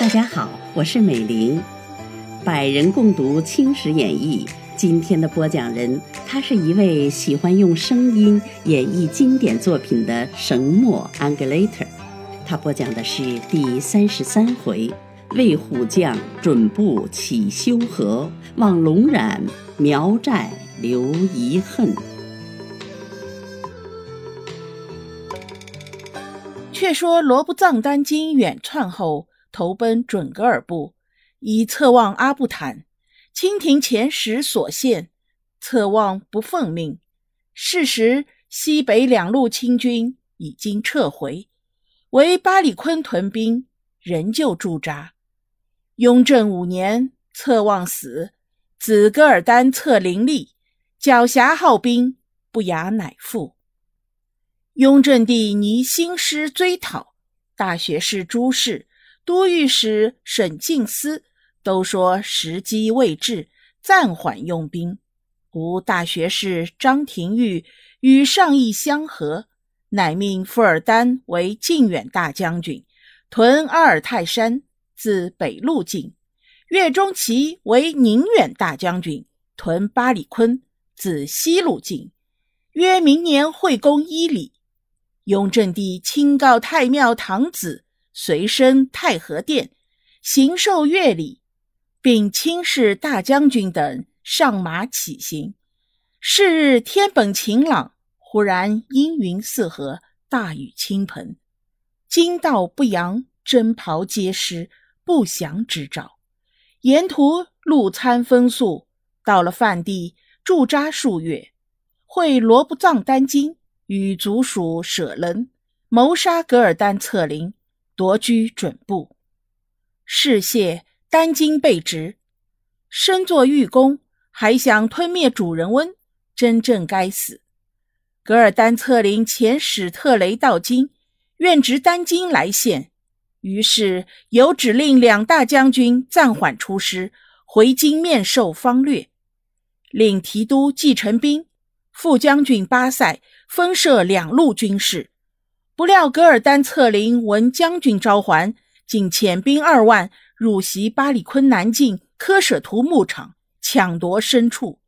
大家好，我是美玲，百人共读《青史演义》。今天的播讲人，他是一位喜欢用声音演绎经典作品的神墨 Angulator。他播讲的是第三十三回：魏虎将准部起修河，望龙染苗寨留遗恨。却说罗布藏丹津远窜后。投奔准噶尔部，以策望阿布坦。清廷前使所献，策望不奉命。事时西北两路清军已经撤回，唯巴里坤屯兵仍旧驻扎。雍正五年，策望死，子噶尔丹策林立，狡黠号兵，不雅乃复。雍正帝拟兴师追讨，大学士朱氏。都御史沈敬思都说时机未至，暂缓用兵。吾大学士张廷玉与上意相合，乃命富尔丹为靖远大将军，屯阿尔泰山，自北路进；岳钟琪为宁远大将军，屯巴里坤，自西路进。约明年会攻伊犁。雍正帝亲告太庙堂子。随身太和殿，行受乐礼，并亲示大将军等上马起行。是日天本晴朗，忽然阴云四合，大雨倾盆。惊道不扬，征袍皆湿，不祥之兆。沿途路餐风宿，到了范地驻扎数月，会罗布藏丹津与族属舍人谋杀噶尔丹策灵。夺居准部，事谢丹津被执，身作御功，还想吞灭主人翁，真正该死。噶尔丹策灵遣使特雷到京，愿值丹津来献，于是有指令两大将军暂缓出师，回京面授方略，令提督季承兵、副将军巴塞分设两路军事。不料噶尔丹策林闻将军召还，竟遣兵二万入袭巴里坤南境科舍图牧场，抢夺牲畜。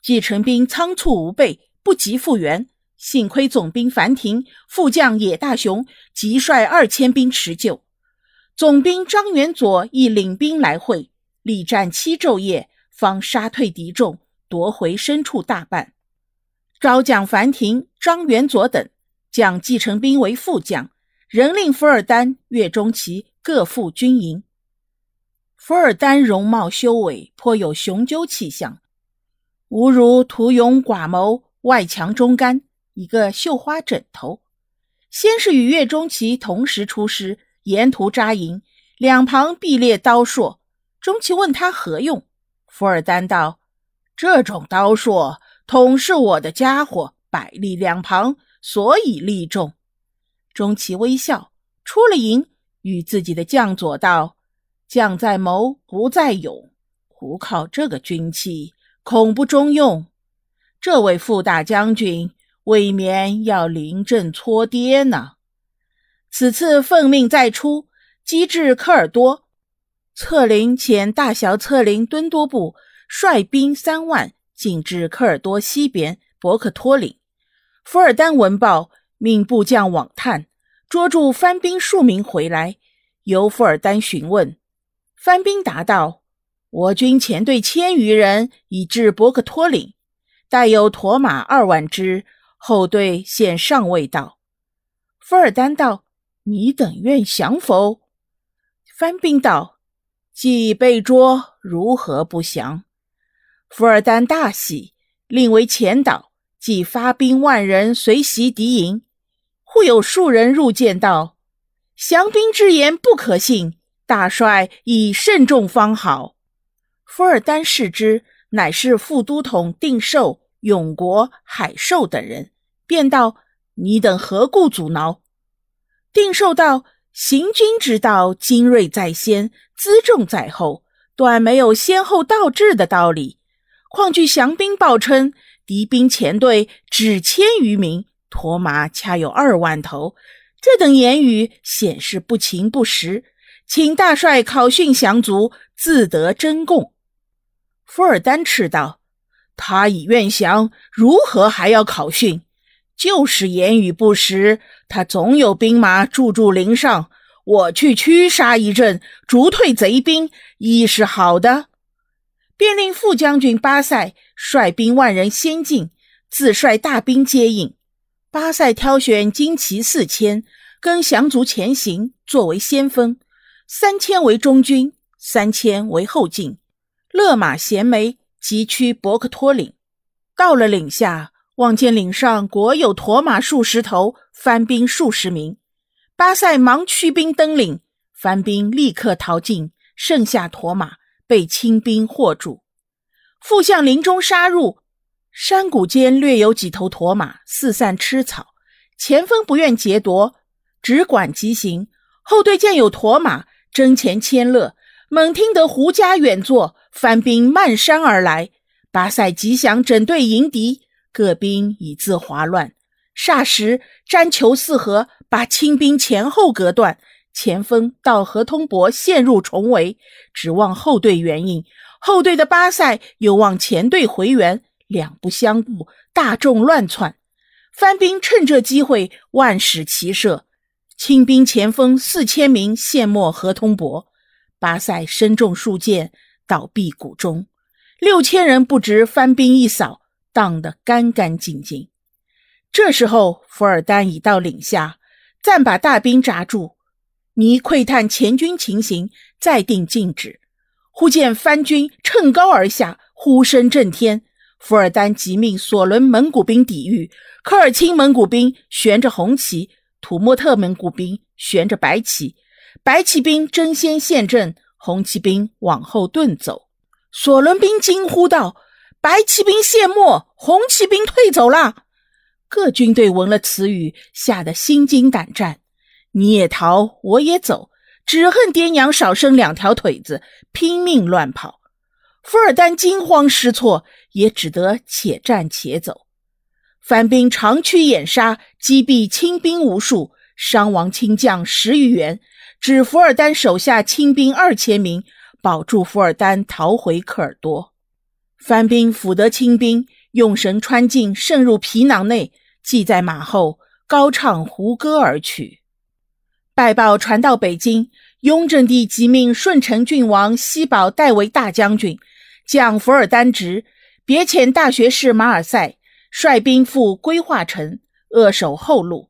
继承兵仓促无备，不及复援。幸亏总兵樊廷、副将野大雄急率二千兵持救。总兵张元佐亦领兵来会，力战七昼夜，方杀退敌众，夺回牲畜大半。招将樊廷、张元佐等。将继承兵为副将，仍令伏尔丹、岳钟琪各赴军营。伏尔丹容貌修伟，颇有雄赳气象，吾如图勇寡谋，外强中干，一个绣花枕头。先是与岳钟琪同时出师，沿途扎营，两旁必列刀槊。钟琪问他何用，伏尔丹道：“这种刀槊，统是我的家伙，百利两旁。”所以利重。钟琪微笑，出了营，与自己的将佐道：“将在谋，不在勇。胡靠这个军器，恐不中用。这位副大将军，未免要临阵搓跌呢。此次奉命再出，击至科尔多，策凌遣大小策凌敦多部率兵三万，进至科尔多西边博克托岭。”福尔丹闻报，命部将往探，捉住番兵数名回来，由福尔丹询问。番兵答道：“我军前队千余人已至博克托岭，带有驼马二万只，后队现尚未到。”福尔丹道：“你等愿降否？”番兵道：“既已被捉，如何不降？”福尔丹大喜，令为前导。即发兵万人随袭敌营，忽有数人入见道：“降兵之言不可信，大帅以慎重方好。”伏尔丹视之，乃是副都统定寿、永国、海寿等人，便道：“你等何故阻挠？”定寿道：“行军之道，精锐在先，辎重在后，断没有先后倒置的道理。况据降兵报称。”敌兵前队只千余名，驼马恰有二万头。这等言语显示不情不实，请大帅考训降卒，自得真供。福尔丹斥道：“他已愿降，如何还要考训？就是言语不实，他总有兵马驻驻陵上。我去驱杀一阵，逐退贼兵，亦是好的。”便令副将军巴塞率兵万人先进，自率大兵接应。巴塞挑选精骑四千，跟降卒前行，作为先锋；三千为中军，三千为后进。勒马衔枚，急趋伯克托岭。到了岭下，望见岭上国有驼马数十头，番兵数十名。巴塞忙驱兵登岭，番兵立刻逃进，剩下驼马被清兵获住。复向林中杀入。山谷间略有几头驼马四散吃草，前锋不愿劫夺，只管急行。后队见有驼马争前牵勒，猛听得胡家远坐，番兵漫山而来。巴塞吉祥整队迎敌，各兵已自滑乱。霎时粘球四合，把清兵前后隔断，前锋到河通伯陷入重围，指望后队援应。后队的巴塞又望前队回援。两不相顾，大众乱窜，番兵趁这机会万矢齐射，清兵前锋四千名陷没河通伯，巴塞身中数箭，倒毙谷中，六千人不值番兵一扫，荡得干干净净。这时候，福尔丹已到岭下，暂把大兵扎住，拟窥探前军情形，再定禁止。忽见番军乘高而下，呼声震天。福尔丹急命索伦蒙古兵抵御，科尔沁蒙古兵悬着红旗，土默特蒙古兵悬着白旗，白旗兵争先陷阵，红旗兵往后遁走。索伦兵惊呼道：“白旗兵陷没，红旗兵退走了。”各军队闻了此语，吓得心惊胆战。你也逃，我也走，只恨爹娘少生两条腿子，拼命乱跑。福尔丹惊慌失措。也只得且战且走，番兵长驱掩杀，击毙清兵无数，伤亡清将十余员，指福尔丹手下清兵二千名，保住福尔丹逃回科尔多。番兵抚得清兵，用绳穿进，渗入皮囊内，系在马后，高唱胡歌而去。败报传到北京，雍正帝即命顺承郡王西宝代为大将军，将福尔丹职。别遣大学士马尔赛率兵赴归化城，扼守后路。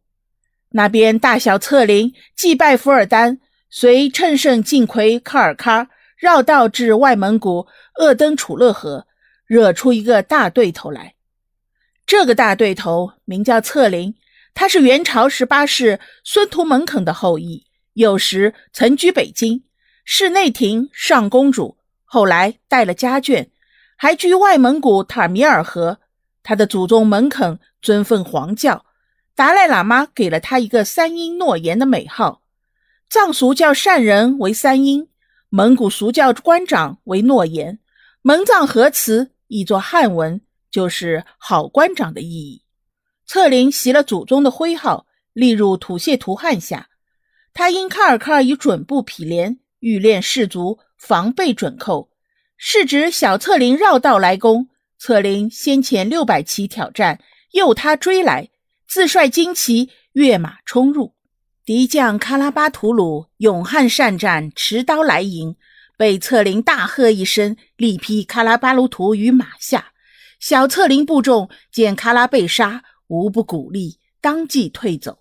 那边大小策林祭拜福尔丹，遂乘胜进魁卡尔喀，绕道至外蒙古，鄂登楚勒河，惹出一个大对头来。这个大对头名叫策林，他是元朝十八世孙图门肯的后裔，有时曾居北京，是内廷上公主，后来带了家眷。还居外蒙古塔米尔河，他的祖宗蒙肯尊奉黄教，达赖喇嘛给了他一个三英诺言的美号。藏俗叫善人为三英，蒙古俗教官长为诺言，蒙藏合词译作汉文，就是好官长的意义。策林袭了祖宗的徽号，立入土谢图汗下。他因喀尔喀以准部毗连，欲练士卒，防备准寇。是指小策林绕道来攻，策林先遣六百骑挑战，诱他追来，自率精骑跃马冲入。敌将喀拉巴图鲁勇悍善战，持刀来迎，被策林大喝一声，力劈喀拉巴鲁图于马下。小策林部众见喀拉被杀，无不鼓励，当即退走。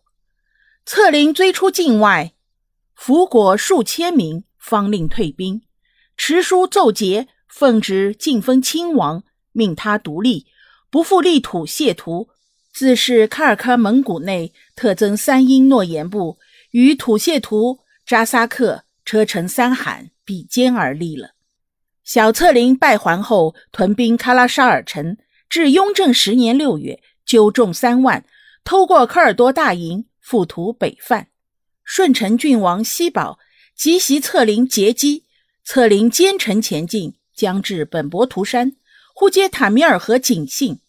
策林追出境外，俘果数千名，方令退兵。持书奏捷，奉旨晋封亲王，命他独立，不复立土谢图。自是喀尔喀蒙古内特增三英诺言部，与土谢图、扎萨克、车臣三罕比肩而立了。小策林败还后，屯兵喀拉沙尔城，至雍正十年六月，纠众三万，偷过科尔多大营，复图北犯。顺承郡王西宝急袭策林截击。策林兼程前进，将至本博图山，忽接塔米尔河警信，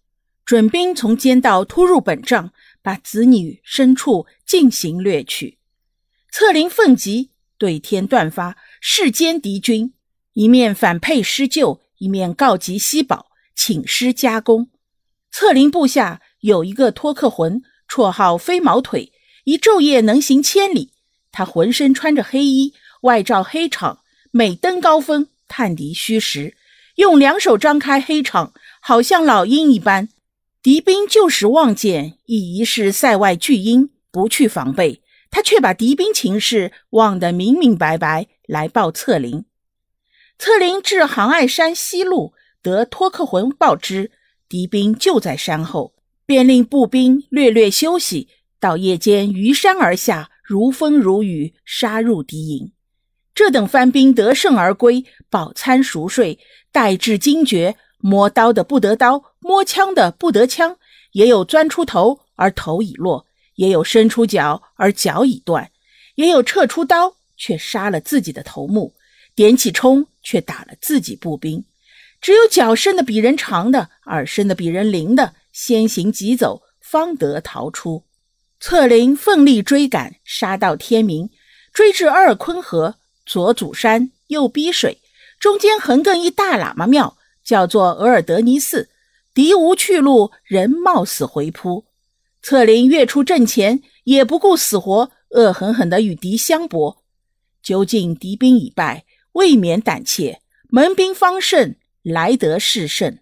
准兵从间道突入本帐，把子女牲畜进行掠取。策凌愤急，对天断发，誓歼敌军。一面反沛施救，一面告急西保，请师加工。策林部下有一个托克浑，绰号飞毛腿，一昼夜能行千里。他浑身穿着黑衣，外罩黑氅，每登高峰，探敌虚实，用两手张开黑氅，好像老鹰一般。敌兵就使望见，亦疑是塞外巨鹰，不去防备。他却把敌兵情势望得明明白白，来报策凌。策凌至杭爱山西路，得托克浑报之，敌兵就在山后，便令步兵略略休息。到夜间逾山而下，如风如雨，杀入敌营。这等番兵得胜而归，饱餐熟睡，待至惊觉，摸刀的不得刀，摸枪的不得枪，也有钻出头而头已落，也有伸出脚而脚已断，也有撤出刀却杀了自己的头目。点起冲，却打了自己步兵。只有脚伸的比人长的，耳伸的比人灵的，先行急走，方得逃出。策林奋力追赶，杀到天明，追至阿尔昆河，左阻山，右逼水，中间横亘一大喇嘛庙，叫做额尔德尼寺。敌无去路，人冒死回扑。策林跃出阵前，也不顾死活，恶狠狠地与敌相搏。究竟敌兵已败。未免胆怯，门兵方胜，来得势胜。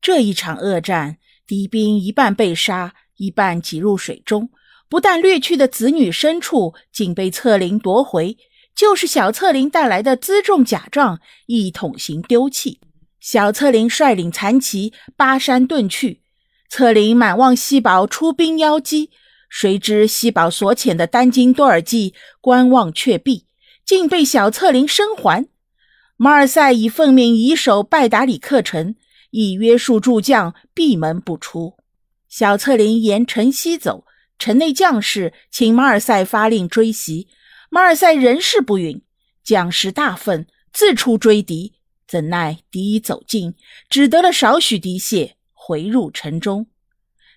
这一场恶战，敌兵一半被杀，一半挤入水中。不但掠去的子女牲畜，竟被策凌夺回，就是小策凌带来的辎重甲仗，一统行丢弃。小策凌率领残骑巴山遁去，策凌满望西宝出兵邀击，谁知西宝所遣的丹津多尔济观望却避。竟被小策凌生还。马尔赛已奉命以守拜达里克城，以约束诸将闭门不出。小策林沿城西走，城内将士请马尔赛发令追袭，马尔赛仍是不允。将士大愤，自出追敌，怎奈敌已走近，只得了少许敌械，回入城中。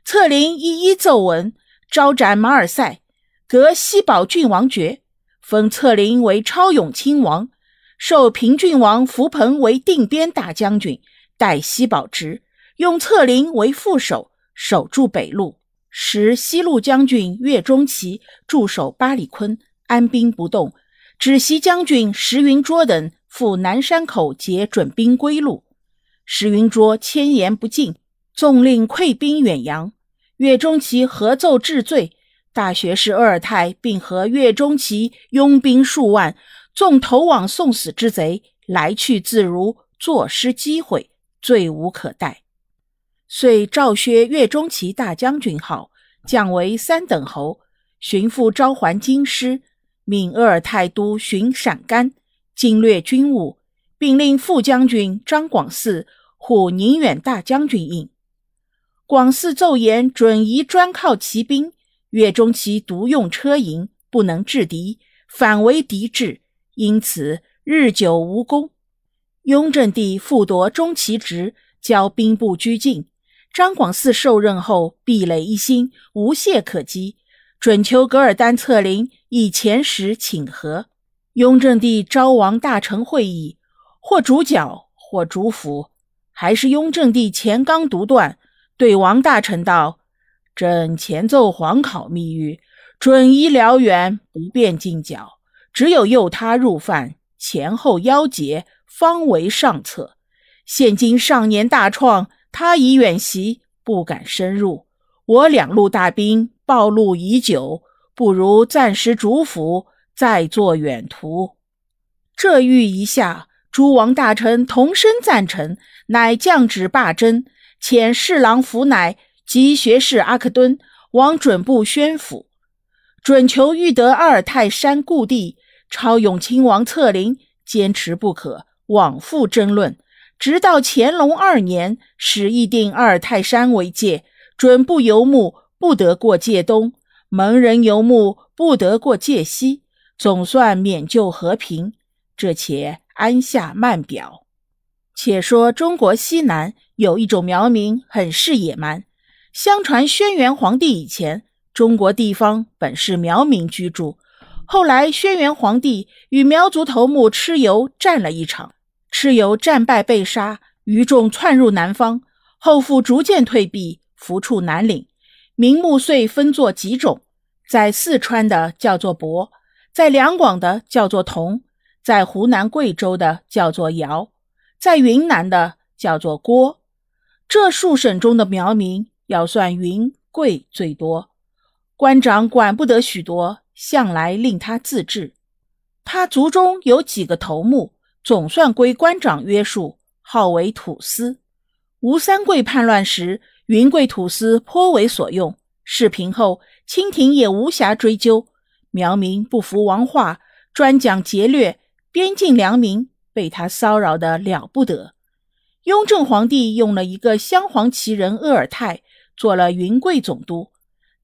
策林一一奏闻，招斩马尔赛，革西堡郡王爵。封策林为超勇亲王，授平郡王福鹏为定边大将军，代西保职，用策凌为副手，守住北路。时西路将军岳钟琪驻守巴里坤，安兵不动。指袭将军石云卓等赴南山口截准兵归路。石云卓千言不进，纵令溃兵远扬。岳钟琪合奏治罪。大学士鄂尔泰并和岳钟琪拥兵数万，纵投往送死之贼，来去自如，坐失机会，罪无可待。遂诏削岳钟琪大将军号，降为三等侯，巡抚召还京师，命鄂尔泰都巡陕甘，经略军务，并令副将军张广嗣护宁远大将军印。广嗣奏言准宜专靠骑兵。岳钟琪独用车营，不能制敌，反为敌制，因此日久无功。雍正帝复夺钟琪职，交兵部拘禁。张广嗣受任后，壁垒一新，无懈可击，准求噶尔丹策凌以前时请和。雍正帝召王大臣会议，或主角，或主辅，还是雍正帝前纲独断，对王大臣道。朕前奏皇考密谕，准医燎原，不便进剿，只有诱他入犯，前后邀结，方为上策。现今上年大创，他已远袭，不敢深入。我两路大兵暴露已久，不如暂时主府，再做远图。这谕一下，诸王大臣同声赞成，乃降旨罢征，遣侍郎福乃。及学士阿克敦往准部宣府，准求欲得阿尔泰山故地，超勇亲王策凌坚持不可，往复争论，直到乾隆二年，始议定阿尔泰山为界，准部游牧不得过界东，蒙人游牧不得过界西，总算免就和平。这且安下慢表。且说中国西南有一种苗民，很是野蛮。相传轩辕皇帝以前，中国地方本是苗民居住。后来轩辕皇帝与苗族头目蚩尤战了一场，蚩尤战败被杀，余众窜入南方。后复逐渐退避，伏处南岭。名目遂分作几种，在四川的叫做亳，在两广的叫做同，在湖南、贵州的叫做瑶。在云南的叫做郭，这数省中的苗民要算云贵最多，官长管不得许多，向来令他自治。他族中有几个头目，总算归官长约束，号为土司。吴三桂叛乱时，云贵土司颇为所用。事平后，清廷也无暇追究。苗民不服王化，专讲劫掠，边境良民。被他骚扰的了不得。雍正皇帝用了一个镶黄旗人鄂尔泰做了云贵总督。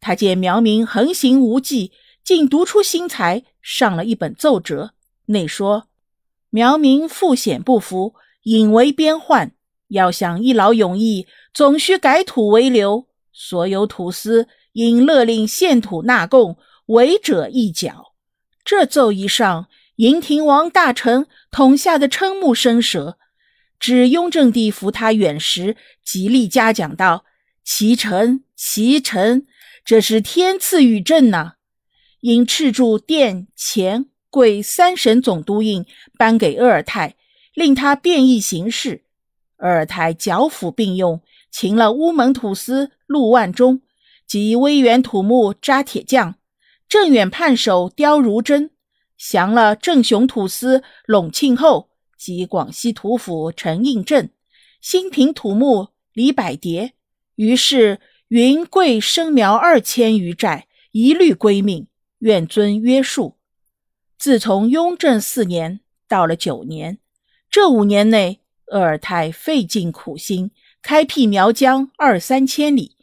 他见苗民横行无忌，竟独出心裁，上了一本奏折，内说：苗民复险不服，引为边患。要想一劳永逸，总需改土为流。所有土司应勒令献土纳贡，违者一缴。这奏一上。银亭王大臣统下的瞠目生舌，指雍正帝扶他远时，极力嘉奖道：“其臣，其臣，这是天赐与朕呐！”因敕铸殿、前、贵三省总督印，颁给鄂尔泰，令他便宜行事。鄂尔泰剿抚并用，擒了乌蒙土司陆万忠及威远土木扎铁匠，镇远判首刁如真。降了镇雄土司陇庆后及广西土府陈应镇、新平土木李百蝶，于是云贵生苗二千余寨，一律归命，愿遵约束。自从雍正四年到了九年，这五年内，鄂尔泰费尽苦心，开辟苗疆二三千里，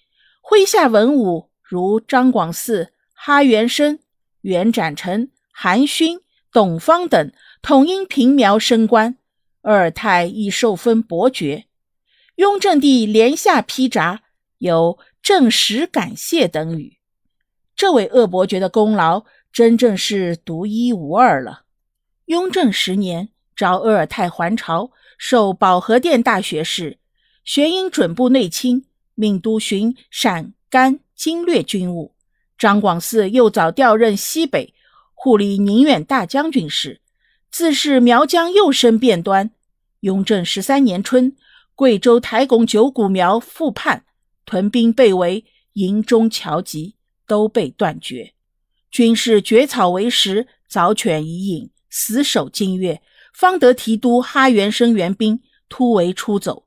麾下文武如张广嗣、哈元生、袁展成。韩勋、董方等统因平苗升官，鄂尔泰亦受封伯爵。雍正帝连下批札，有正实感谢等语。这位鄂伯爵的功劳，真正是独一无二了。雍正十年，召鄂尔泰还朝，授保和殿大学士，玄因准部内卿，命督巡陕甘经略军务。张广嗣又早调任西北。护理宁远大将军时，自是苗疆又生变端。雍正十三年春，贵州台拱九股苗复叛，屯兵被围，营中侨籍都被断绝。军士绝草为食，早犬已饮，死守金月，方得提督哈元生援兵突围出走。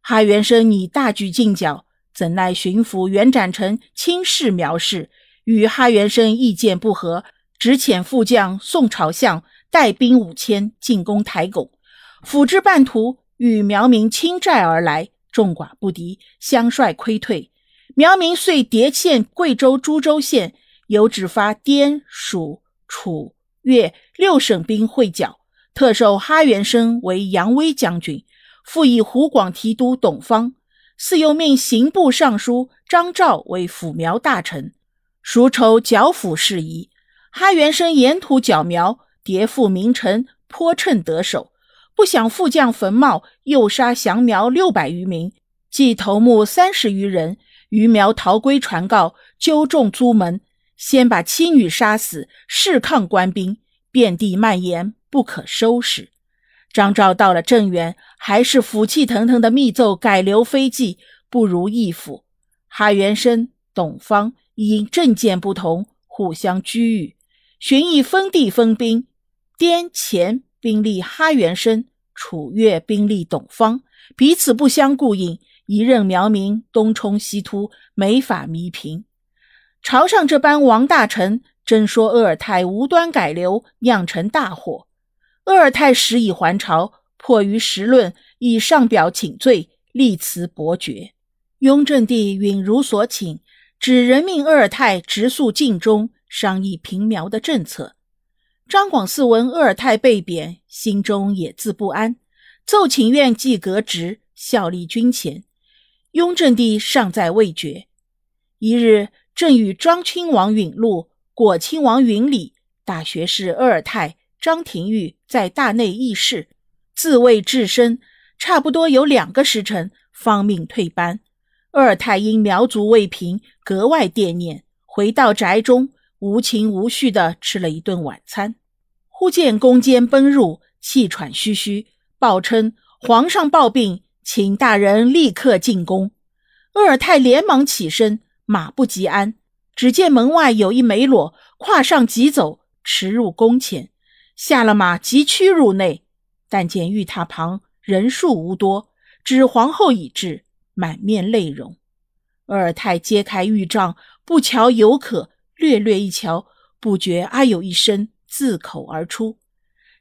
哈元生拟大举进剿，怎奈巡抚袁展成轻视苗氏，与哈元生意见不合。只遣副将宋朝相带兵五千进攻台拱，抚之半途，与苗民倾寨而来，众寡不敌，相率溃退。苗民遂迭欠贵州株洲县，有旨发滇蜀楚粤六省兵会剿，特授哈元生为扬威将军，复以湖广提督董方，似又命刑部尚书张昭为抚苗大臣，熟筹剿抚事宜。哈元生沿途剿苗，迭赴名城，颇称得手。不想副将冯茂诱杀降苗六百余名，计头目三十余人。余苗逃归，传告纠众租门，先把妻女杀死，誓抗官兵，遍地蔓延，不可收拾。张昭到了镇远，还是府气腾腾的密奏改流飞骑，不如义府。哈元生、董方因政见不同，互相拘役。寻以分地分兵，滇黔兵力哈元生，楚越兵力董方，彼此不相顾应，一任苗民东冲西突，没法弥平。朝上这般王大臣，真说鄂尔泰无端改流，酿成大祸。鄂尔泰时已还朝，迫于时论，以上表请罪，立辞伯爵。雍正帝允如所请，指人命鄂尔泰直诉晋中。商议平苗的政策，张广嗣闻鄂尔泰被贬，心中也自不安，奏请愿即革职，效力军前。雍正帝尚在未决。一日，正与庄亲王允禄、果亲王允礼、大学士鄂尔泰、张廷玉在大内议事，自卫至深，差不多有两个时辰，方命退班。鄂尔泰因苗族未平，格外惦念，回到宅中，无情无绪地吃了一顿晚餐。忽见宫监奔入，气喘吁吁，报称皇上暴病，请大人立刻进宫。鄂尔泰连忙起身。马不及鞍，只见门外有一梅裸，跨上急走，驰入宫前，下了马，急驱入内。但见玉榻旁人数无多，只皇后已至，满面泪容。鄂尔泰揭开玉帐，不瞧犹可，略略一瞧，不觉啊有一声自口而出。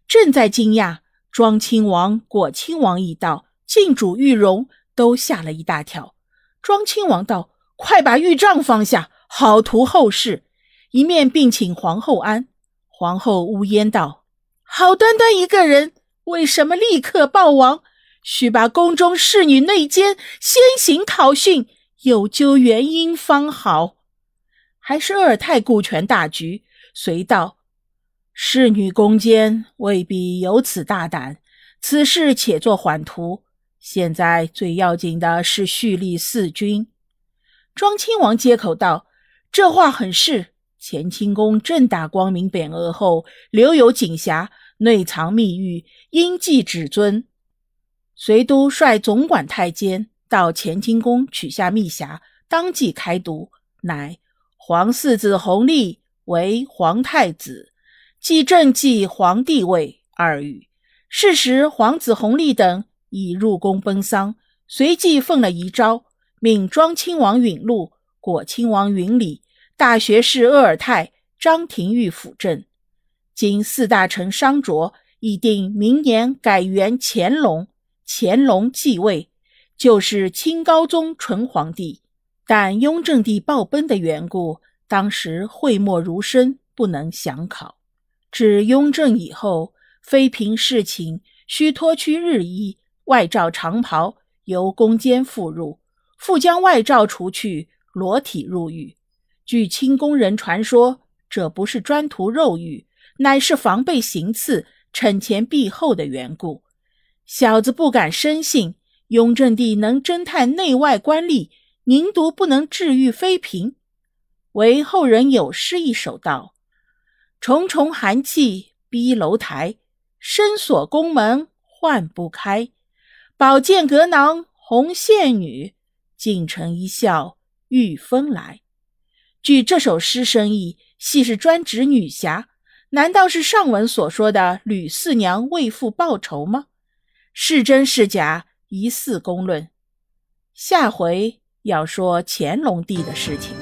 正在惊讶，庄亲王、果亲王已到，进主玉容，都吓了一大跳。庄亲王道。快把玉杖放下，好图后事。一面并请皇后安。皇后呜咽道：“好端端一个人，为什么立刻暴亡？须把宫中侍女内奸先行讨讯，有究原因方好。”还是鄂尔泰顾全大局，遂道：“侍女宫奸未必有此大胆，此事且做缓图。现在最要紧的是蓄力四军。”庄亲王接口道：“这话很是。乾清宫正大光明匾额后，留有锦匣，内藏密玉，应记至尊。随都率总管太监到乾清宫取下密匣，当即开读，乃皇四子弘历为皇太子，继正继皇帝位二语。是时皇子弘历等已入宫奔丧，随即奉了遗诏。”命庄亲王允禄、果亲王允礼、大学士鄂尔泰、张廷玉辅政。今四大臣商卓已定明年改元乾隆，乾隆继位，就是清高宗纯皇帝。但雍正帝暴崩的缘故，当时讳莫如深，不能详考。至雍正以后，妃嫔侍寝须脱去日衣，外罩长袍，由宫监复入。复将外罩除去，裸体入狱。据清宫人传说，这不是专图肉欲，乃是防备行刺、惩前毖后的缘故。小子不敢深信，雍正帝能侦探内外官吏，宁独不能治愈妃嫔？为后人有诗一首道：“重重寒气逼楼台，深锁宫门唤不开。宝剑阁囊红线女。”锦城一笑御风来。据这首诗深意，系是专指女侠。难道是上文所说的吕四娘为父报仇吗？是真是假，疑似公论。下回要说乾隆帝的事情。